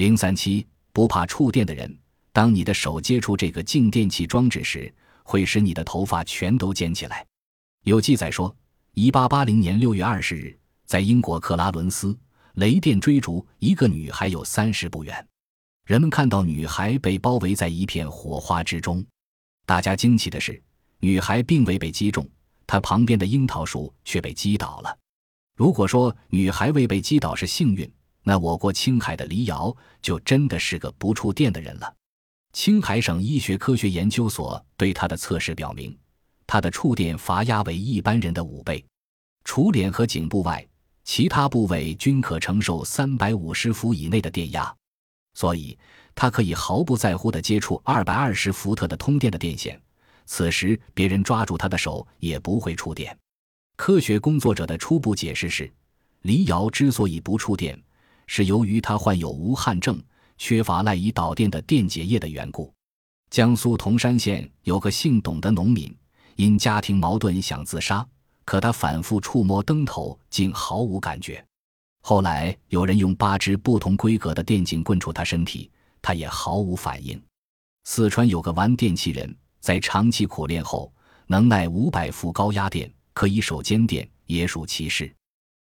零三七，不怕触电的人，当你的手接触这个静电器装置时，会使你的头发全都尖起来。有记载说，一八八零年六月二十日，在英国克拉伦斯，雷电追逐一个女孩有三十步远，人们看到女孩被包围在一片火花之中。大家惊奇的是，女孩并未被击中，她旁边的樱桃树却被击倒了。如果说女孩未被击倒是幸运，那我国青海的黎瑶就真的是个不触电的人了。青海省医学科学研究所对她的测试表明，她的触电阀压为一般人的五倍。除脸和颈部外，其他部位均可承受三百五十伏以内的电压，所以她可以毫不在乎地接触二百二十伏特的通电的电线。此时，别人抓住她的手也不会触电。科学工作者的初步解释是，黎瑶之所以不触电，是由于他患有无汗症，缺乏赖以导电的电解液的缘故。江苏铜山县有个姓董的农民，因家庭矛盾想自杀，可他反复触摸灯头，竟毫无感觉。后来有人用八支不同规格的电警棍触他身体，他也毫无反应。四川有个玩电器人，在长期苦练后，能耐五百伏高压电。可以手尖电也属其事。